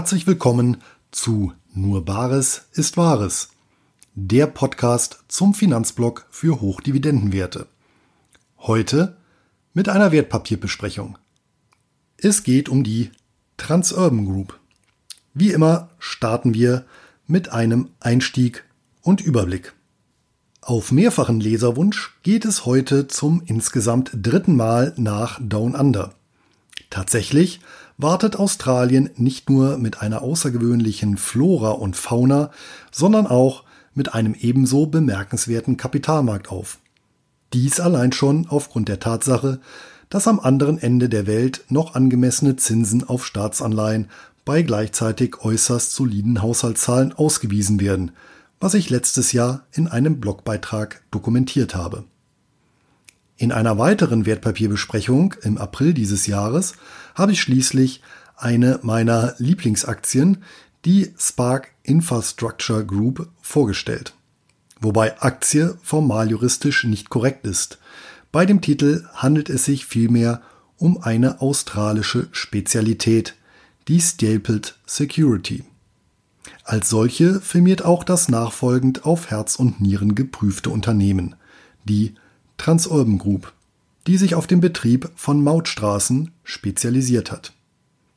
Herzlich willkommen zu Nur Bares ist Wahres, der Podcast zum Finanzblock für Hochdividendenwerte. Heute mit einer Wertpapierbesprechung. Es geht um die Transurban Group. Wie immer starten wir mit einem Einstieg und Überblick. Auf mehrfachen Leserwunsch geht es heute zum insgesamt dritten Mal nach Down Under. Tatsächlich wartet Australien nicht nur mit einer außergewöhnlichen Flora und Fauna, sondern auch mit einem ebenso bemerkenswerten Kapitalmarkt auf. Dies allein schon aufgrund der Tatsache, dass am anderen Ende der Welt noch angemessene Zinsen auf Staatsanleihen bei gleichzeitig äußerst soliden Haushaltszahlen ausgewiesen werden, was ich letztes Jahr in einem Blogbeitrag dokumentiert habe. In einer weiteren Wertpapierbesprechung im April dieses Jahres habe ich schließlich eine meiner Lieblingsaktien, die Spark Infrastructure Group, vorgestellt. Wobei Aktie formal juristisch nicht korrekt ist. Bei dem Titel handelt es sich vielmehr um eine australische Spezialität, die Stapled Security. Als solche firmiert auch das nachfolgend auf Herz und Nieren geprüfte Unternehmen, die Transurban Group, die sich auf den Betrieb von Mautstraßen spezialisiert hat.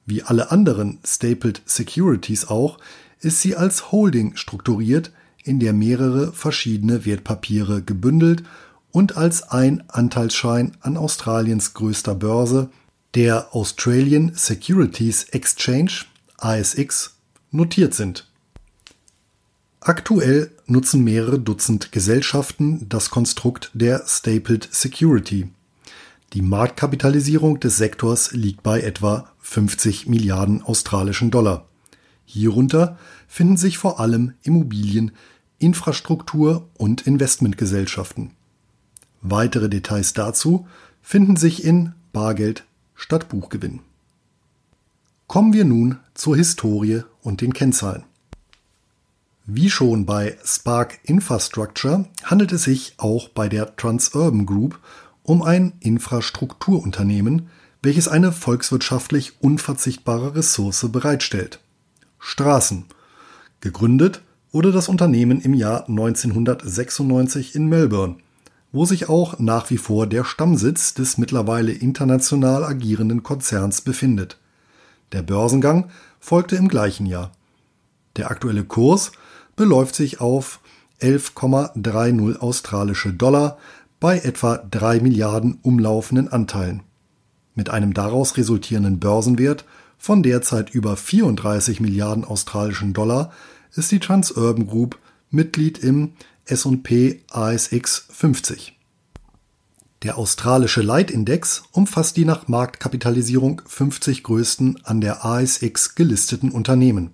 Wie alle anderen Stapled Securities auch, ist sie als Holding strukturiert, in der mehrere verschiedene Wertpapiere gebündelt und als ein Anteilsschein an Australiens größter Börse, der Australian Securities Exchange ASX, notiert sind. Aktuell nutzen mehrere Dutzend Gesellschaften das Konstrukt der Stapled Security. Die Marktkapitalisierung des Sektors liegt bei etwa 50 Milliarden australischen Dollar. Hierunter finden sich vor allem Immobilien, Infrastruktur und Investmentgesellschaften. Weitere Details dazu finden sich in Bargeld statt Buchgewinn. Kommen wir nun zur Historie und den Kennzahlen. Wie schon bei Spark Infrastructure handelt es sich auch bei der Transurban Group um ein Infrastrukturunternehmen, welches eine volkswirtschaftlich unverzichtbare Ressource bereitstellt. Straßen. Gegründet wurde das Unternehmen im Jahr 1996 in Melbourne, wo sich auch nach wie vor der Stammsitz des mittlerweile international agierenden Konzerns befindet. Der Börsengang folgte im gleichen Jahr. Der aktuelle Kurs beläuft sich auf 11,30 australische Dollar bei etwa 3 Milliarden umlaufenden Anteilen. Mit einem daraus resultierenden Börsenwert von derzeit über 34 Milliarden australischen Dollar ist die Transurban Group Mitglied im S&P ASX 50. Der australische Leitindex umfasst die nach Marktkapitalisierung 50 größten an der ASX gelisteten Unternehmen.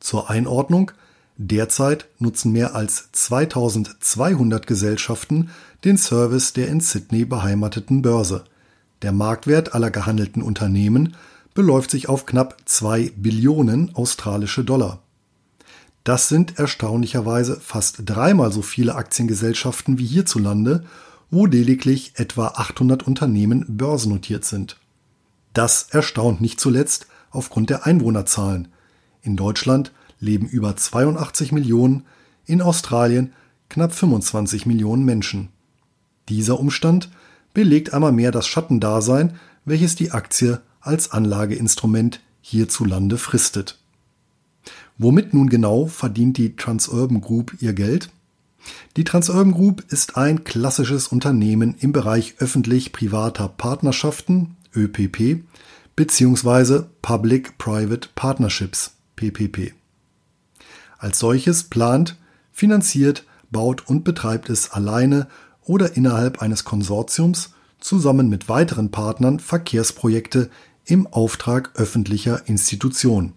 Zur Einordnung Derzeit nutzen mehr als 2200 Gesellschaften den Service der in Sydney beheimateten Börse. Der Marktwert aller gehandelten Unternehmen beläuft sich auf knapp 2 Billionen australische Dollar. Das sind erstaunlicherweise fast dreimal so viele Aktiengesellschaften wie hierzulande, wo lediglich etwa 800 Unternehmen börsennotiert sind. Das erstaunt nicht zuletzt aufgrund der Einwohnerzahlen. In Deutschland leben über 82 Millionen, in Australien knapp 25 Millionen Menschen. Dieser Umstand belegt einmal mehr das Schattendasein, welches die Aktie als Anlageinstrument hierzulande fristet. Womit nun genau verdient die Transurban Group ihr Geld? Die Transurban Group ist ein klassisches Unternehmen im Bereich öffentlich-privater Partnerschaften ÖPP bzw. Public-Private Partnerships PPP. Als solches plant, finanziert, baut und betreibt es alleine oder innerhalb eines Konsortiums zusammen mit weiteren Partnern Verkehrsprojekte im Auftrag öffentlicher Institutionen.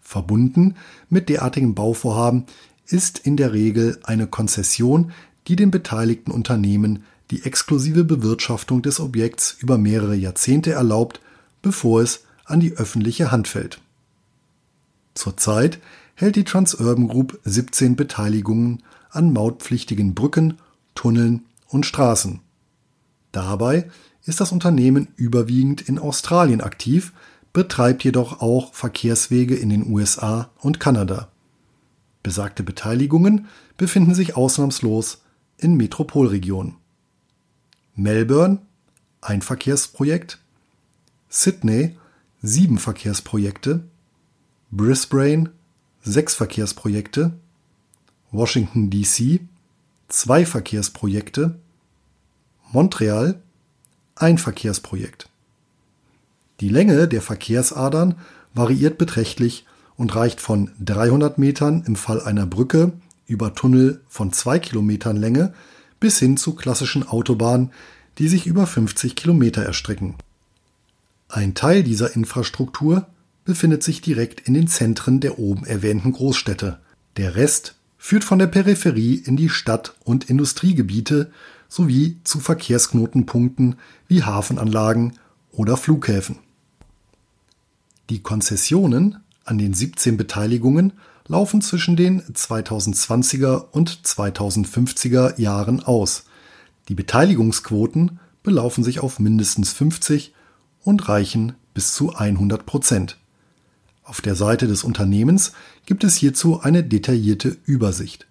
Verbunden mit derartigen Bauvorhaben ist in der Regel eine Konzession, die den beteiligten Unternehmen die exklusive Bewirtschaftung des Objekts über mehrere Jahrzehnte erlaubt, bevor es an die öffentliche Hand fällt. Zurzeit hält die Transurban Group 17 Beteiligungen an mautpflichtigen Brücken, Tunneln und Straßen. Dabei ist das Unternehmen überwiegend in Australien aktiv, betreibt jedoch auch Verkehrswege in den USA und Kanada. Besagte Beteiligungen befinden sich ausnahmslos in Metropolregionen. Melbourne, ein Verkehrsprojekt, Sydney, sieben Verkehrsprojekte, Brisbane, sechs Verkehrsprojekte, Washington DC, zwei Verkehrsprojekte, Montreal, ein Verkehrsprojekt. Die Länge der Verkehrsadern variiert beträchtlich und reicht von 300 Metern im Fall einer Brücke über Tunnel von 2 Kilometern Länge bis hin zu klassischen Autobahnen, die sich über 50 Kilometer erstrecken. Ein Teil dieser Infrastruktur befindet sich direkt in den Zentren der oben erwähnten Großstädte. Der Rest führt von der Peripherie in die Stadt- und Industriegebiete sowie zu Verkehrsknotenpunkten wie Hafenanlagen oder Flughäfen. Die Konzessionen an den 17 Beteiligungen laufen zwischen den 2020er und 2050er Jahren aus. Die Beteiligungsquoten belaufen sich auf mindestens 50 und reichen bis zu 100 Prozent. Auf der Seite des Unternehmens gibt es hierzu eine detaillierte Übersicht.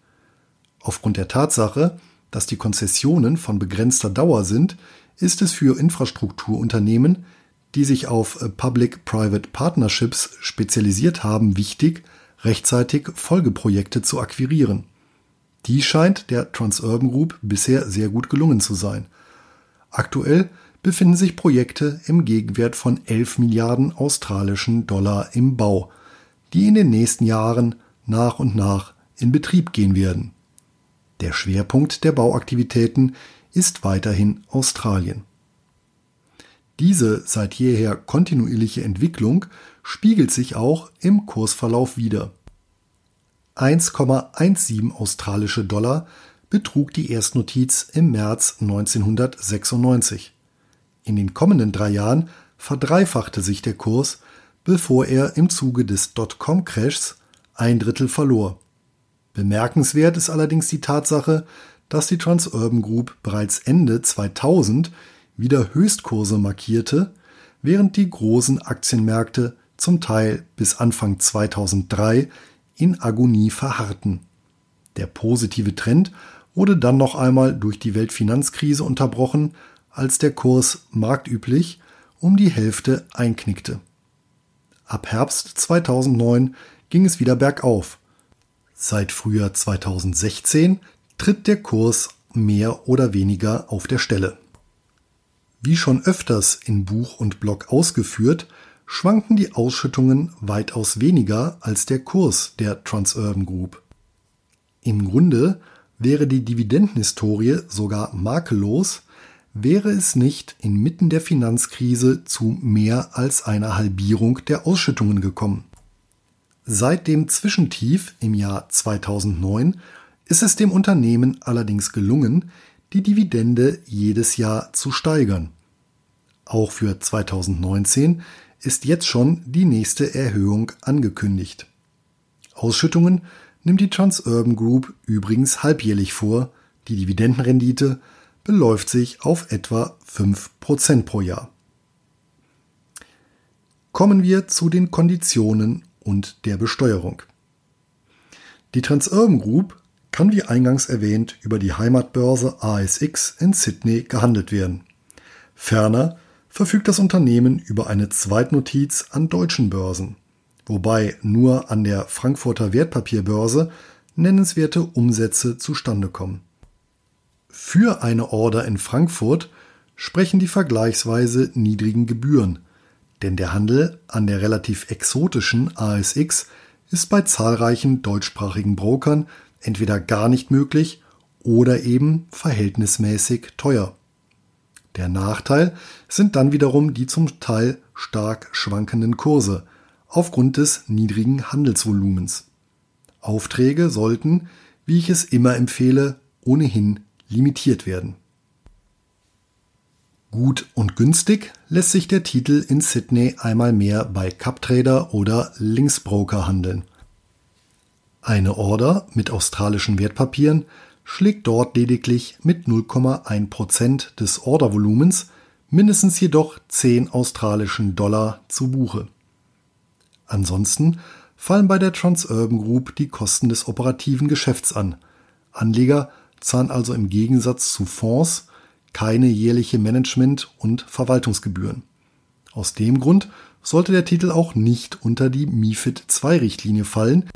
Aufgrund der Tatsache, dass die Konzessionen von begrenzter Dauer sind, ist es für Infrastrukturunternehmen, die sich auf Public-Private Partnerships spezialisiert haben, wichtig, rechtzeitig Folgeprojekte zu akquirieren. Die scheint der Transurban Group bisher sehr gut gelungen zu sein. Aktuell befinden sich Projekte im Gegenwert von 11 Milliarden australischen Dollar im Bau, die in den nächsten Jahren nach und nach in Betrieb gehen werden. Der Schwerpunkt der Bauaktivitäten ist weiterhin Australien. Diese seit jeher kontinuierliche Entwicklung spiegelt sich auch im Kursverlauf wider. 1,17 australische Dollar betrug die Erstnotiz im März 1996. In den kommenden drei Jahren verdreifachte sich der Kurs, bevor er im Zuge des Dotcom-Crashs ein Drittel verlor. Bemerkenswert ist allerdings die Tatsache, dass die Transurban Group bereits Ende 2000 wieder Höchstkurse markierte, während die großen Aktienmärkte zum Teil bis Anfang 2003 in Agonie verharrten. Der positive Trend wurde dann noch einmal durch die Weltfinanzkrise unterbrochen, als der Kurs marktüblich um die Hälfte einknickte. Ab Herbst 2009 ging es wieder bergauf. Seit Frühjahr 2016 tritt der Kurs mehr oder weniger auf der Stelle. Wie schon öfters in Buch und Blog ausgeführt, schwanken die Ausschüttungen weitaus weniger als der Kurs der Transurban Group. Im Grunde wäre die Dividendenhistorie sogar makellos, wäre es nicht inmitten der Finanzkrise zu mehr als einer Halbierung der Ausschüttungen gekommen. Seit dem Zwischentief im Jahr 2009 ist es dem Unternehmen allerdings gelungen, die Dividende jedes Jahr zu steigern. Auch für 2019 ist jetzt schon die nächste Erhöhung angekündigt. Ausschüttungen nimmt die Transurban Group übrigens halbjährlich vor, die Dividendenrendite beläuft sich auf etwa 5% pro Jahr. Kommen wir zu den Konditionen und der Besteuerung. Die Transurban Group kann wie eingangs erwähnt über die Heimatbörse ASX in Sydney gehandelt werden. Ferner verfügt das Unternehmen über eine Zweitnotiz an deutschen Börsen, wobei nur an der Frankfurter Wertpapierbörse nennenswerte Umsätze zustande kommen. Für eine Order in Frankfurt sprechen die vergleichsweise niedrigen Gebühren, denn der Handel an der relativ exotischen ASX ist bei zahlreichen deutschsprachigen Brokern entweder gar nicht möglich oder eben verhältnismäßig teuer. Der Nachteil sind dann wiederum die zum Teil stark schwankenden Kurse aufgrund des niedrigen Handelsvolumens. Aufträge sollten, wie ich es immer empfehle, ohnehin limitiert werden. Gut und günstig lässt sich der Titel in Sydney einmal mehr bei CupTrader oder Linksbroker handeln. Eine Order mit australischen Wertpapieren schlägt dort lediglich mit 0,1% des Ordervolumens mindestens jedoch 10 australischen Dollar zu Buche Ansonsten fallen bei der Transurban Group die Kosten des operativen Geschäfts an. Anleger zahlen also im Gegensatz zu Fonds keine jährliche Management- und Verwaltungsgebühren. Aus dem Grund sollte der Titel auch nicht unter die MIFID II-Richtlinie fallen,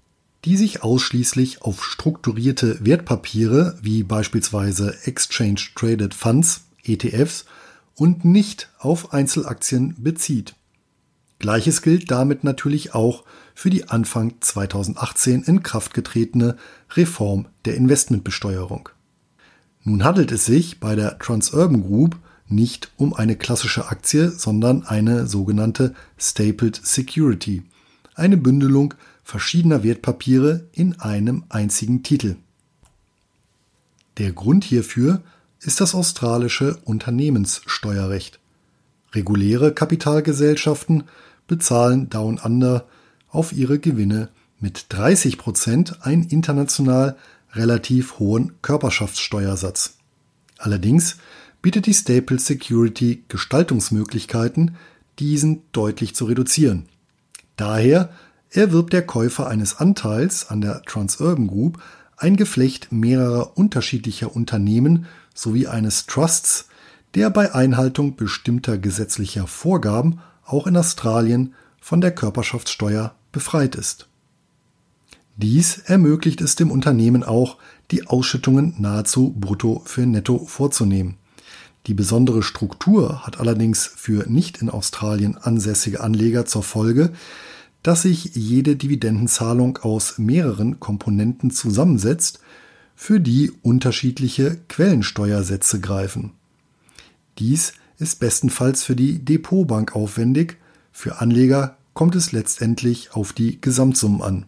die sich ausschließlich auf strukturierte Wertpapiere wie beispielsweise Exchange Traded Funds, ETFs, und nicht auf Einzelaktien bezieht. Gleiches gilt damit natürlich auch für die Anfang 2018 in Kraft getretene Reform der Investmentbesteuerung. Nun handelt es sich bei der Transurban Group nicht um eine klassische Aktie, sondern eine sogenannte Stapled Security, eine Bündelung verschiedener Wertpapiere in einem einzigen Titel. Der Grund hierfür ist das australische Unternehmenssteuerrecht. Reguläre Kapitalgesellschaften bezahlen Down Under auf ihre Gewinne mit 30 Prozent einen international relativ hohen Körperschaftssteuersatz. Allerdings bietet die Staple Security Gestaltungsmöglichkeiten, diesen deutlich zu reduzieren. Daher erwirbt der Käufer eines Anteils an der Transurban Group ein Geflecht mehrerer unterschiedlicher Unternehmen sowie eines Trusts, der bei Einhaltung bestimmter gesetzlicher Vorgaben auch in Australien von der Körperschaftssteuer befreit ist. Dies ermöglicht es dem Unternehmen auch, die Ausschüttungen nahezu brutto für netto vorzunehmen. Die besondere Struktur hat allerdings für nicht in Australien ansässige Anleger zur Folge, dass sich jede Dividendenzahlung aus mehreren Komponenten zusammensetzt, für die unterschiedliche Quellensteuersätze greifen. Dies ist bestenfalls für die Depotbank aufwendig, für Anleger kommt es letztendlich auf die Gesamtsummen an.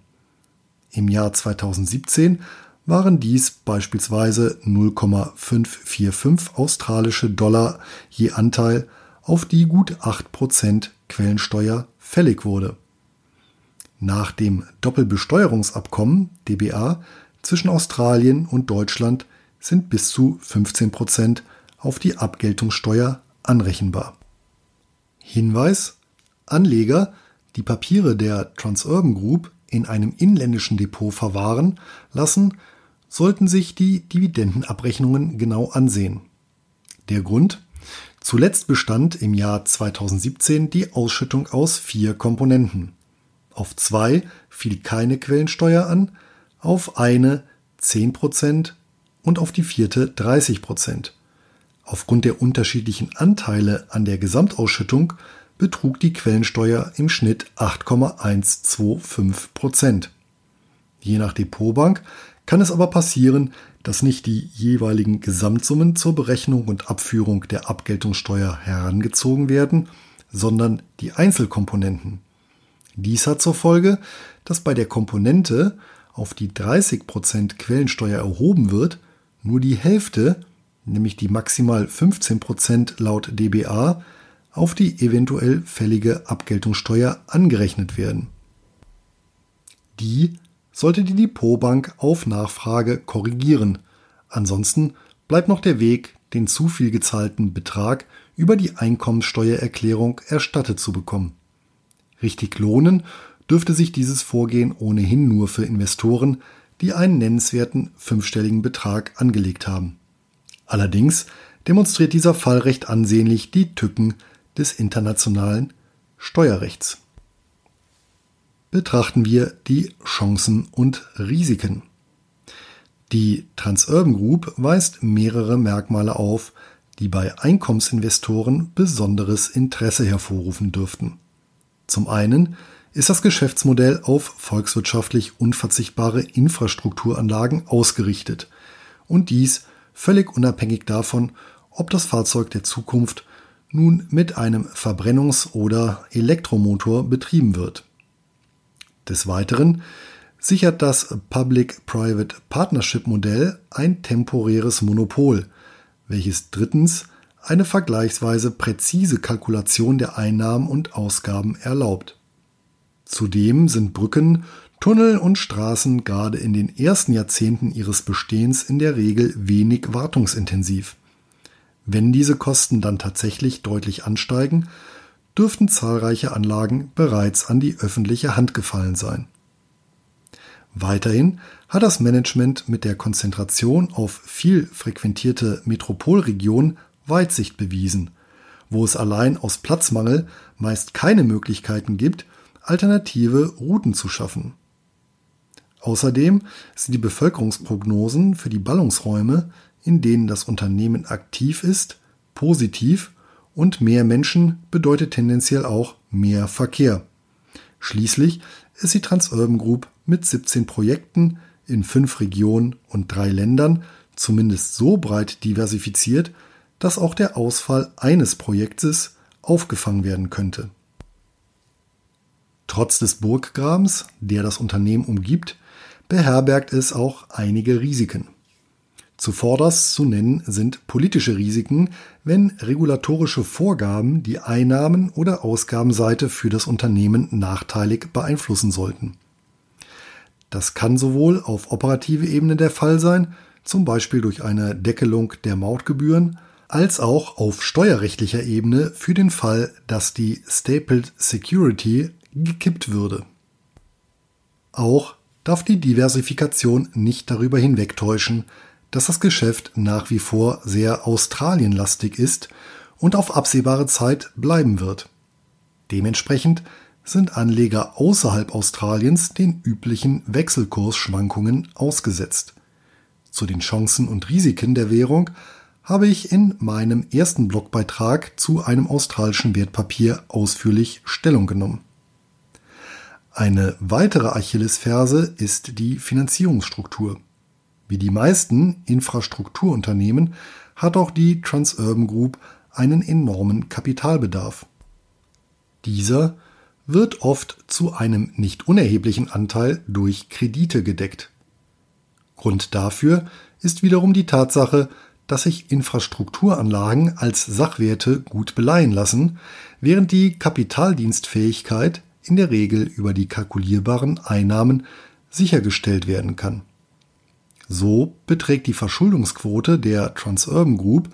Im Jahr 2017 waren dies beispielsweise 0,545 australische Dollar je Anteil, auf die gut 8% Quellensteuer fällig wurde. Nach dem Doppelbesteuerungsabkommen DBA zwischen Australien und Deutschland sind bis zu 15% auf die Abgeltungssteuer anrechenbar. Hinweis Anleger, die Papiere der Transurban Group in einem inländischen Depot verwahren lassen, sollten sich die Dividendenabrechnungen genau ansehen. Der Grund? Zuletzt bestand im Jahr 2017 die Ausschüttung aus vier Komponenten. Auf zwei fiel keine Quellensteuer an, auf eine 10% und auf die vierte 30%. Aufgrund der unterschiedlichen Anteile an der Gesamtausschüttung betrug die Quellensteuer im Schnitt 8,125 Prozent. Je nach Depotbank kann es aber passieren, dass nicht die jeweiligen Gesamtsummen zur Berechnung und Abführung der Abgeltungssteuer herangezogen werden, sondern die Einzelkomponenten. Dies hat zur Folge, dass bei der Komponente, auf die 30% Quellensteuer erhoben wird, nur die Hälfte, nämlich die maximal 15% laut DBA, auf die eventuell fällige Abgeltungssteuer angerechnet werden. Die sollte die Depotbank auf Nachfrage korrigieren. Ansonsten bleibt noch der Weg, den zu viel gezahlten Betrag über die Einkommenssteuererklärung erstattet zu bekommen. Richtig lohnen dürfte sich dieses Vorgehen ohnehin nur für Investoren, die einen nennenswerten fünfstelligen Betrag angelegt haben. Allerdings demonstriert dieser Fall recht ansehnlich die Tücken des internationalen Steuerrechts. Betrachten wir die Chancen und Risiken. Die Transurban Group weist mehrere Merkmale auf, die bei Einkommensinvestoren besonderes Interesse hervorrufen dürften. Zum einen ist das Geschäftsmodell auf volkswirtschaftlich unverzichtbare Infrastrukturanlagen ausgerichtet und dies völlig unabhängig davon, ob das Fahrzeug der Zukunft nun mit einem Verbrennungs- oder Elektromotor betrieben wird. Des Weiteren sichert das Public-Private Partnership Modell ein temporäres Monopol, welches drittens eine vergleichsweise präzise Kalkulation der Einnahmen und Ausgaben erlaubt. Zudem sind Brücken, Tunnel und Straßen gerade in den ersten Jahrzehnten ihres Bestehens in der Regel wenig wartungsintensiv. Wenn diese Kosten dann tatsächlich deutlich ansteigen, dürften zahlreiche Anlagen bereits an die öffentliche Hand gefallen sein. Weiterhin hat das Management mit der Konzentration auf viel frequentierte Metropolregionen Weitsicht bewiesen, wo es allein aus Platzmangel meist keine Möglichkeiten gibt, alternative Routen zu schaffen. Außerdem sind die Bevölkerungsprognosen für die Ballungsräume, in denen das Unternehmen aktiv ist, positiv und mehr Menschen bedeutet tendenziell auch mehr Verkehr. Schließlich ist die Transurban Group mit 17 Projekten in fünf Regionen und drei Ländern zumindest so breit diversifiziert, dass auch der Ausfall eines Projektes aufgefangen werden könnte. Trotz des Burggrabens, der das Unternehmen umgibt, beherbergt es auch einige Risiken. Zuvorderst zu nennen sind politische Risiken, wenn regulatorische Vorgaben die Einnahmen- oder Ausgabenseite für das Unternehmen nachteilig beeinflussen sollten. Das kann sowohl auf operative Ebene der Fall sein, zum Beispiel durch eine Deckelung der Mautgebühren, als auch auf steuerrechtlicher Ebene für den Fall, dass die Stapled Security gekippt würde. Auch darf die Diversifikation nicht darüber hinwegtäuschen, dass das Geschäft nach wie vor sehr australienlastig ist und auf absehbare Zeit bleiben wird. Dementsprechend sind Anleger außerhalb Australiens den üblichen Wechselkursschwankungen ausgesetzt. Zu den Chancen und Risiken der Währung habe ich in meinem ersten Blogbeitrag zu einem australischen Wertpapier ausführlich Stellung genommen. Eine weitere Achillesferse ist die Finanzierungsstruktur. Wie die meisten Infrastrukturunternehmen hat auch die Transurban Group einen enormen Kapitalbedarf. Dieser wird oft zu einem nicht unerheblichen Anteil durch Kredite gedeckt. Grund dafür ist wiederum die Tatsache, dass sich Infrastrukturanlagen als Sachwerte gut beleihen lassen, während die Kapitaldienstfähigkeit in der Regel über die kalkulierbaren Einnahmen sichergestellt werden kann. So beträgt die Verschuldungsquote der Transurban Group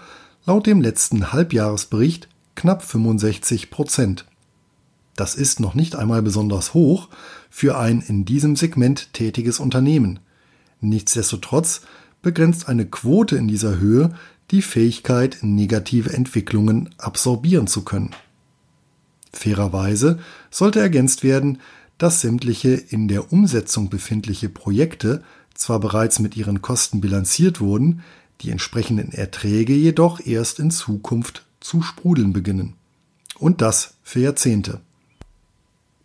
laut dem letzten Halbjahresbericht knapp 65 Prozent. Das ist noch nicht einmal besonders hoch für ein in diesem Segment tätiges Unternehmen. Nichtsdestotrotz begrenzt eine Quote in dieser Höhe die Fähigkeit, negative Entwicklungen absorbieren zu können. Fairerweise sollte ergänzt werden, dass sämtliche in der Umsetzung befindliche Projekte zwar bereits mit ihren Kosten bilanziert wurden, die entsprechenden Erträge jedoch erst in Zukunft zu sprudeln beginnen. Und das für Jahrzehnte.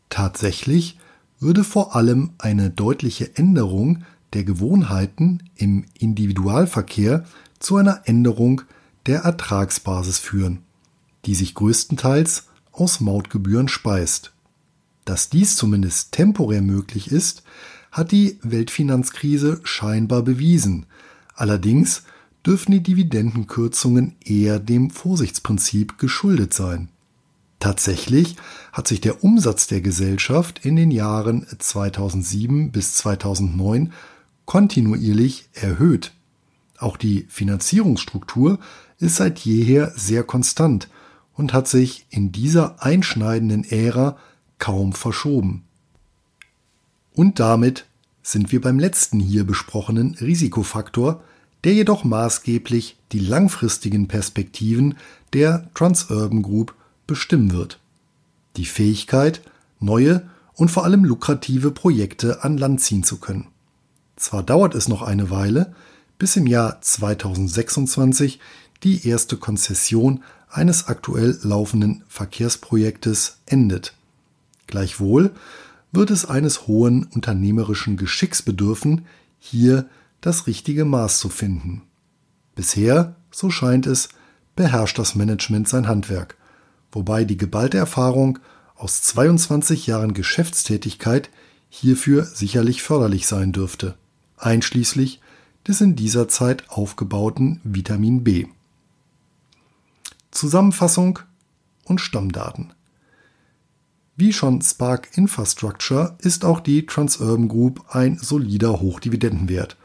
Tatsächlich würde vor allem eine deutliche Änderung der Gewohnheiten im Individualverkehr zu einer Änderung der Ertragsbasis führen, die sich größtenteils aus Mautgebühren speist. Dass dies zumindest temporär möglich ist, hat die Weltfinanzkrise scheinbar bewiesen. Allerdings dürfen die Dividendenkürzungen eher dem Vorsichtsprinzip geschuldet sein. Tatsächlich hat sich der Umsatz der Gesellschaft in den Jahren 2007 bis 2009 kontinuierlich erhöht. Auch die Finanzierungsstruktur ist seit jeher sehr konstant und hat sich in dieser einschneidenden Ära kaum verschoben. Und damit sind wir beim letzten hier besprochenen Risikofaktor, der jedoch maßgeblich die langfristigen Perspektiven der Transurban Group bestimmen wird. Die Fähigkeit, neue und vor allem lukrative Projekte an Land ziehen zu können. Zwar dauert es noch eine Weile, bis im Jahr 2026 die erste Konzession eines aktuell laufenden Verkehrsprojektes endet. Gleichwohl wird es eines hohen unternehmerischen Geschicks bedürfen, hier das richtige Maß zu finden. Bisher, so scheint es, beherrscht das Management sein Handwerk wobei die geballte Erfahrung aus 22 Jahren Geschäftstätigkeit hierfür sicherlich förderlich sein dürfte, einschließlich des in dieser Zeit aufgebauten Vitamin B. Zusammenfassung und Stammdaten. Wie schon Spark Infrastructure ist auch die Transurban Group ein solider Hochdividendenwert,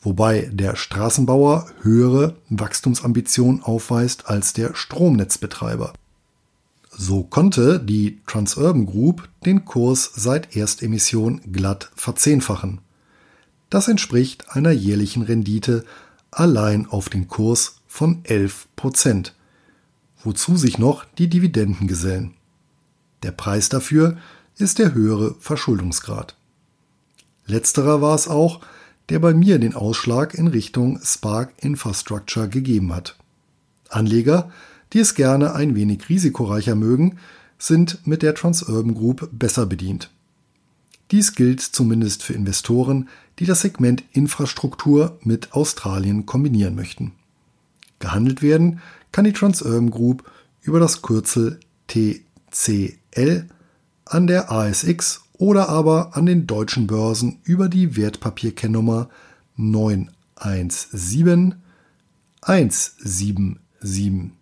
wobei der Straßenbauer höhere Wachstumsambitionen aufweist als der Stromnetzbetreiber. So konnte die Transurban Group den Kurs seit Erstemission glatt verzehnfachen. Das entspricht einer jährlichen Rendite allein auf den Kurs von 11 Prozent, wozu sich noch die Dividenden gesellen. Der Preis dafür ist der höhere Verschuldungsgrad. Letzterer war es auch, der bei mir den Ausschlag in Richtung Spark Infrastructure gegeben hat. Anleger, die es gerne ein wenig risikoreicher mögen, sind mit der Transurban Group besser bedient. Dies gilt zumindest für Investoren, die das Segment Infrastruktur mit Australien kombinieren möchten. Gehandelt werden kann die Transurban Group über das Kürzel TCL an der ASX oder aber an den deutschen Börsen über die Wertpapierkennnummer 917 177.